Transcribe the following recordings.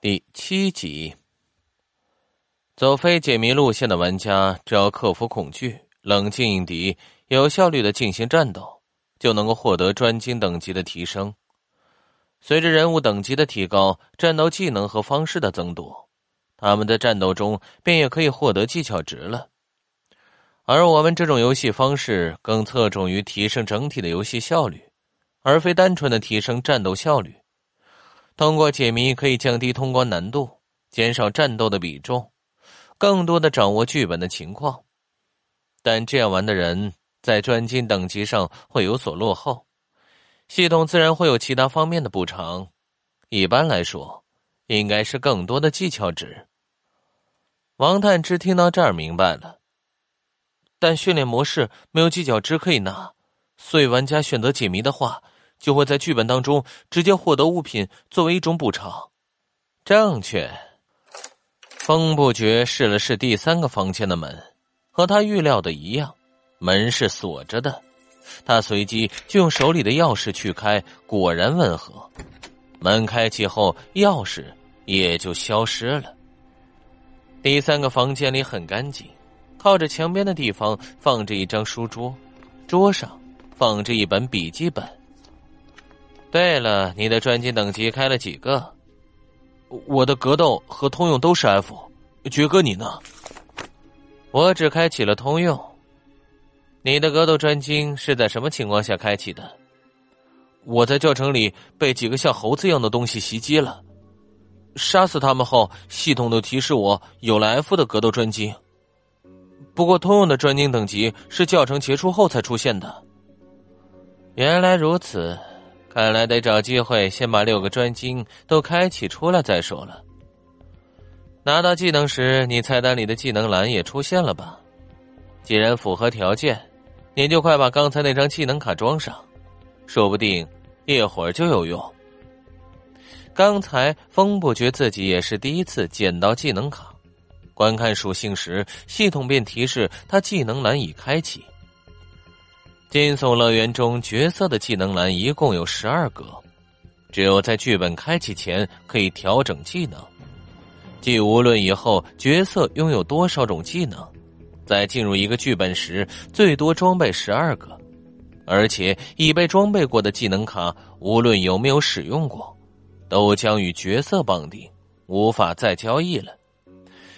第七集，走非解谜路线的玩家，只要克服恐惧，冷静应敌，有效率的进行战斗，就能够获得专精等级的提升。随着人物等级的提高，战斗技能和方式的增多，他们在战斗中便也可以获得技巧值了。而我们这种游戏方式更侧重于提升整体的游戏效率，而非单纯的提升战斗效率。通过解谜可以降低通关难度，减少战斗的比重，更多的掌握剧本的情况。但这样玩的人在专精等级上会有所落后，系统自然会有其他方面的补偿。一般来说，应该是更多的技巧值。王探之听到这儿明白了，但训练模式没有技巧值可以拿，所以玩家选择解谜的话。就会在剧本当中直接获得物品作为一种补偿。正确。风不觉试了试第三个房间的门，和他预料的一样，门是锁着的。他随即就用手里的钥匙去开，果然吻合。门开启后，钥匙也就消失了。第三个房间里很干净，靠着墙边的地方放着一张书桌，桌上放着一本笔记本。对了，你的专精等级开了几个？我的格斗和通用都是 F。爵哥，你呢？我只开启了通用。你的格斗专精是在什么情况下开启的？我在教程里被几个像猴子一样的东西袭击了，杀死他们后，系统都提示我有了 F 的格斗专精。不过通用的专精等级是教程结束后才出现的。原来如此。看来得找机会先把六个专精都开启出来再说了。拿到技能时，你菜单里的技能栏也出现了吧？既然符合条件，你就快把刚才那张技能卡装上，说不定一会儿就有用。刚才风不觉自己也是第一次捡到技能卡，观看属性时，系统便提示他技能栏已开启。惊悚乐园中角色的技能栏一共有十二格，只有在剧本开启前可以调整技能，即无论以后角色拥有多少种技能，在进入一个剧本时最多装备十二个，而且已被装备过的技能卡无论有没有使用过，都将与角色绑定，无法再交易了。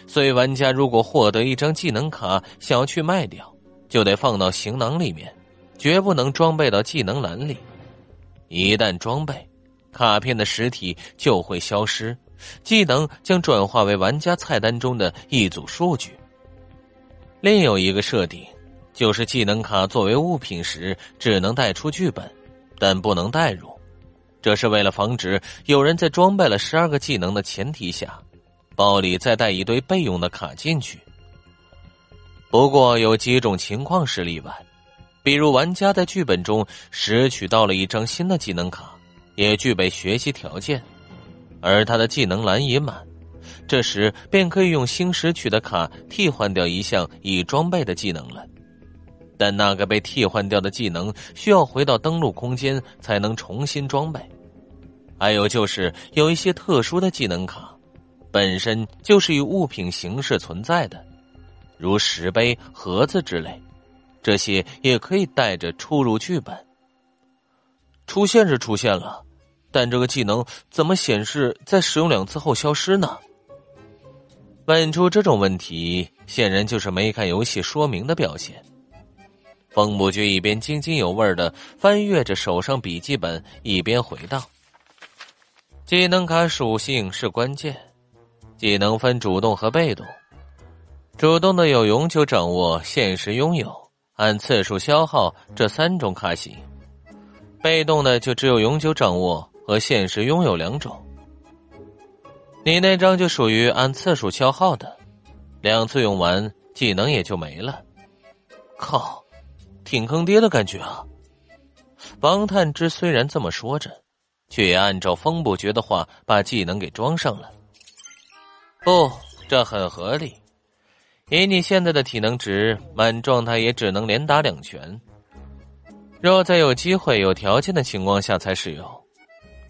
所以玩家如果获得一张技能卡想要去卖掉，就得放到行囊里面。绝不能装备到技能栏里，一旦装备，卡片的实体就会消失，技能将转化为玩家菜单中的一组数据。另有一个设定，就是技能卡作为物品时只能带出剧本，但不能带入，这是为了防止有人在装备了十二个技能的前提下，包里再带一堆备用的卡进去。不过有几种情况是例外。比如，玩家在剧本中拾取到了一张新的技能卡，也具备学习条件，而他的技能栏已满，这时便可以用新拾取的卡替换掉一项已装备的技能了。但那个被替换掉的技能需要回到登录空间才能重新装备。还有就是有一些特殊的技能卡，本身就是以物品形式存在的，如石碑、盒子之类。这些也可以带着出入剧本。出现是出现了，但这个技能怎么显示在使用两次后消失呢？问出这种问题，显然就是没看游戏说明的表现。风不觉一边津津有味的翻阅着手上笔记本，一边回道：“技能卡属性是关键，技能分主动和被动。主动的有永久掌握、限时拥有。”按次数消耗这三种卡型，被动的就只有永久掌握和限时拥有两种。你那张就属于按次数消耗的，两次用完技能也就没了。靠，挺坑爹的感觉啊！王探之虽然这么说着，却也按照风不绝的话把技能给装上了。不，这很合理。以你现在的体能值，满状态也只能连打两拳。若在有机会、有条件的情况下才使用，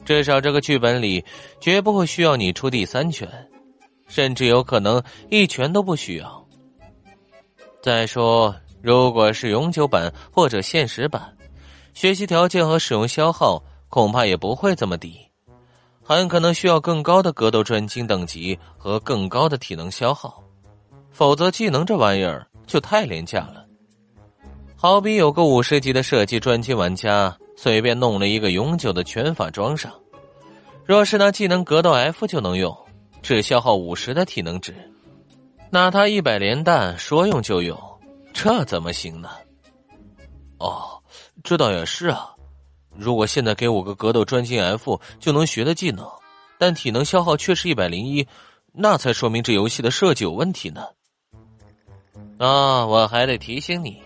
至少这个剧本里绝不会需要你出第三拳，甚至有可能一拳都不需要。再说，如果是永久版或者现实版，学习条件和使用消耗恐怕也不会这么低，很可能需要更高的格斗专精等级和更高的体能消耗，否则技能这玩意儿就太廉价了。好比有个五十级的射击专精玩家，随便弄了一个永久的拳法装上，若是拿技能格斗 F 就能用，只消耗五十的体能值。那他一百连弹说用就用，这怎么行呢？哦，这倒也是啊。如果现在给我个格斗专精 F 就能学的技能，但体能消耗却是一百零一，那才说明这游戏的设计有问题呢。啊，我还得提醒你，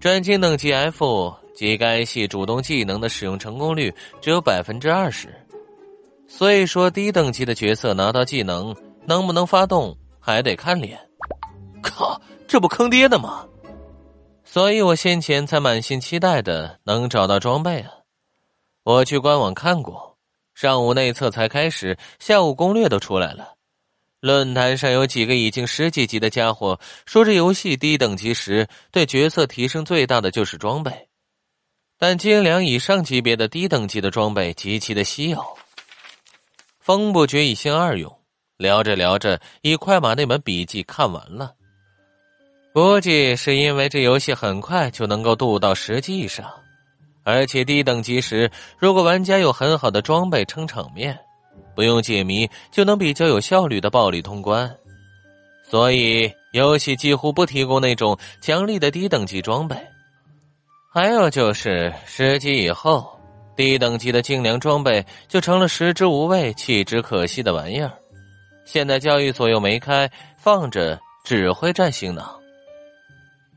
专精等级 F 及该系主动技能的使用成功率只有百分之二十，所以说低等级的角色拿到技能能不能发动？还得看脸，靠，这不坑爹的吗？所以我先前才满心期待的能找到装备啊！我去官网看过，上午内测才开始，下午攻略都出来了。论坛上有几个已经十几级的家伙说，这游戏低等级时对角色提升最大的就是装备，但精良以上级别的低等级的装备极其的稀有。风不绝一心二用。聊着聊着，以快把那本笔记看完了。估计是因为这游戏很快就能够渡到十级以上，而且低等级时，如果玩家有很好的装备撑场面，不用解谜就能比较有效率的暴力通关。所以游戏几乎不提供那种强力的低等级装备。还有就是十级以后，低等级的精良装备就成了食之无味、弃之可惜的玩意儿。现在交易所又没开，放着只会占性能。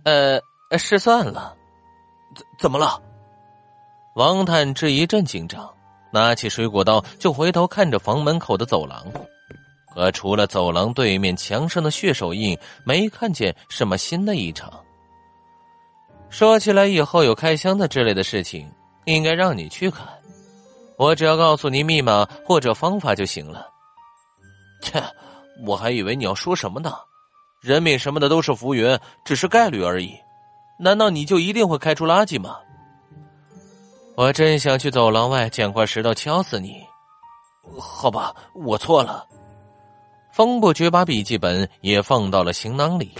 呃，失算了，怎怎么了？王探之一阵紧张，拿起水果刀就回头看着房门口的走廊，可除了走廊对面墙上的血手印，没看见什么新的异常。说起来，以后有开箱的之类的事情，应该让你去看，我只要告诉你密码或者方法就行了。切，我还以为你要说什么呢？人品什么的都是浮云，只是概率而已。难道你就一定会开出垃圾吗？我真想去走廊外捡块石头敲死你。好吧，我错了。风不觉把笔记本也放到了行囊里。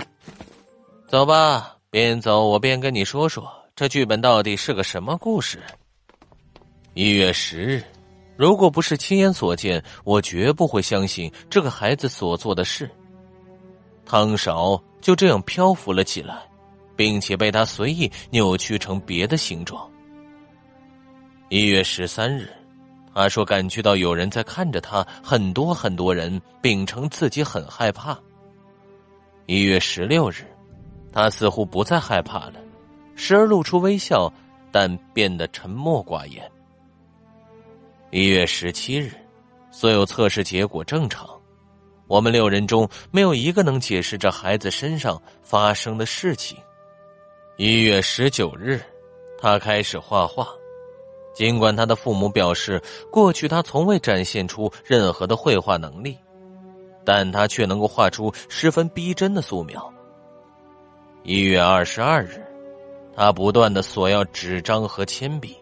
走吧，边走我边跟你说说这剧本到底是个什么故事。一月十日。如果不是亲眼所见，我绝不会相信这个孩子所做的事。汤勺就这样漂浮了起来，并且被他随意扭曲成别的形状。一月十三日，他说感觉到有人在看着他，很多很多人，秉承自己很害怕。一月十六日，他似乎不再害怕了，时而露出微笑，但变得沉默寡言。一月十七日，所有测试结果正常。我们六人中没有一个能解释这孩子身上发生的事情。一月十九日，他开始画画。尽管他的父母表示过去他从未展现出任何的绘画能力，但他却能够画出十分逼真的素描。一月二十二日，他不断的索要纸张和铅笔，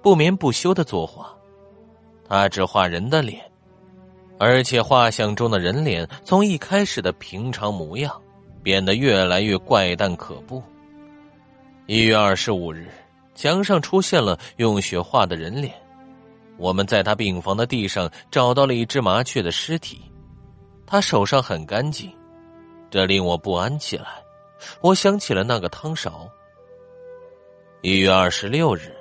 不眠不休的作画。他只画人的脸，而且画像中的人脸从一开始的平常模样，变得越来越怪诞可怖。一月二十五日，墙上出现了用血画的人脸，我们在他病房的地上找到了一只麻雀的尸体，他手上很干净，这令我不安起来。我想起了那个汤勺。一月二十六日。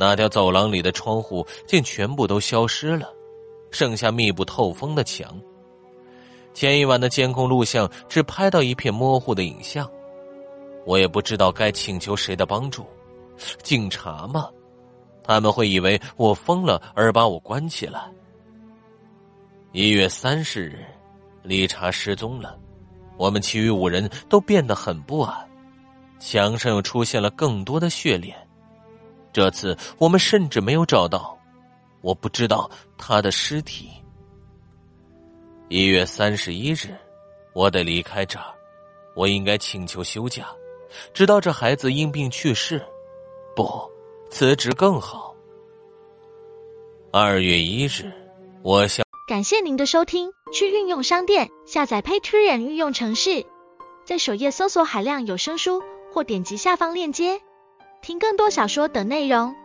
那条走廊里的窗户竟全部都消失了，剩下密不透风的墙。前一晚的监控录像只拍到一片模糊的影像，我也不知道该请求谁的帮助。警察吗？他们会以为我疯了而把我关起来。一月三十日，理查失踪了，我们其余五人都变得很不安。墙上又出现了更多的血脸。这次我们甚至没有找到我不知道他的尸体。一月三十一日，我得离开这儿，我应该请求休假，直到这孩子因病去世。不，辞职更好。二月一日，我想感谢您的收听。去运用商店下载 Patreon 运用城市，在首页搜索海量有声书，或点击下方链接听更多小说等内容。